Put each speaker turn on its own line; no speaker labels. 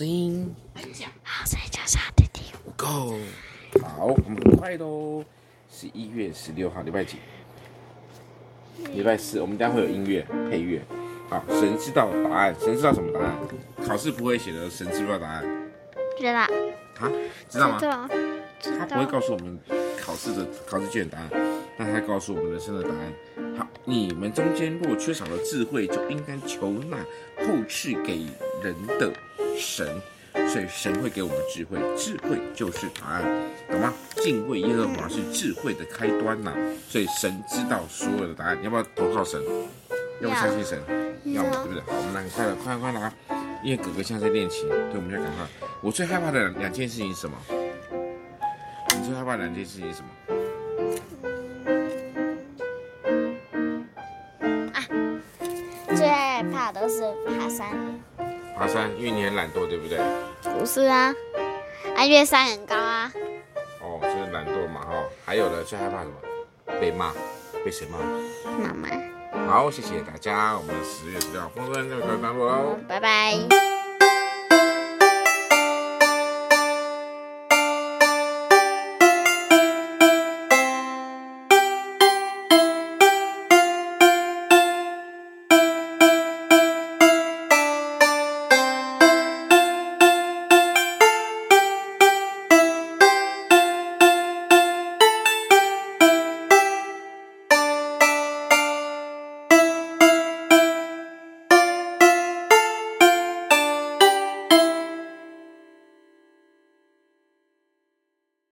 声音。
好，再加上弟弟。
Go。好，我们很快喽。十一月十六号，礼拜几？礼拜四。我们待会有音乐配乐。好，神知道答案。神知道什么答案？考试不会写的，神知不知道答案？
知道。
啊？知道吗？
知道。
他不会告诉我们考试的考试卷答案，但他告诉我们人生的答案。好，你们中间若缺少了智慧，就应该求那后赐给人的神。所以神会给我们智慧，智慧就是答案，懂吗？敬畏耶和华是智慧的开端呐、啊。所以神知道所有的答案，要不要投靠神？要不相信神？要嘛，对不对？好，我们来快了，快快来，因为哥哥现在在练琴，对，我们要赶快。我最害怕的两件事情是什么？你最害怕的两件事情是什
么？害怕都是爬山。
爬山，因为你很懒惰，对不对？
不是啊，啊，因为山很高啊。
哦，就是懒惰嘛，哈、哦。还有呢，最害怕什么？被骂，被谁骂？
妈妈。
好，谢谢大家，我们十月十六号，风筝就到这里喽。
拜拜。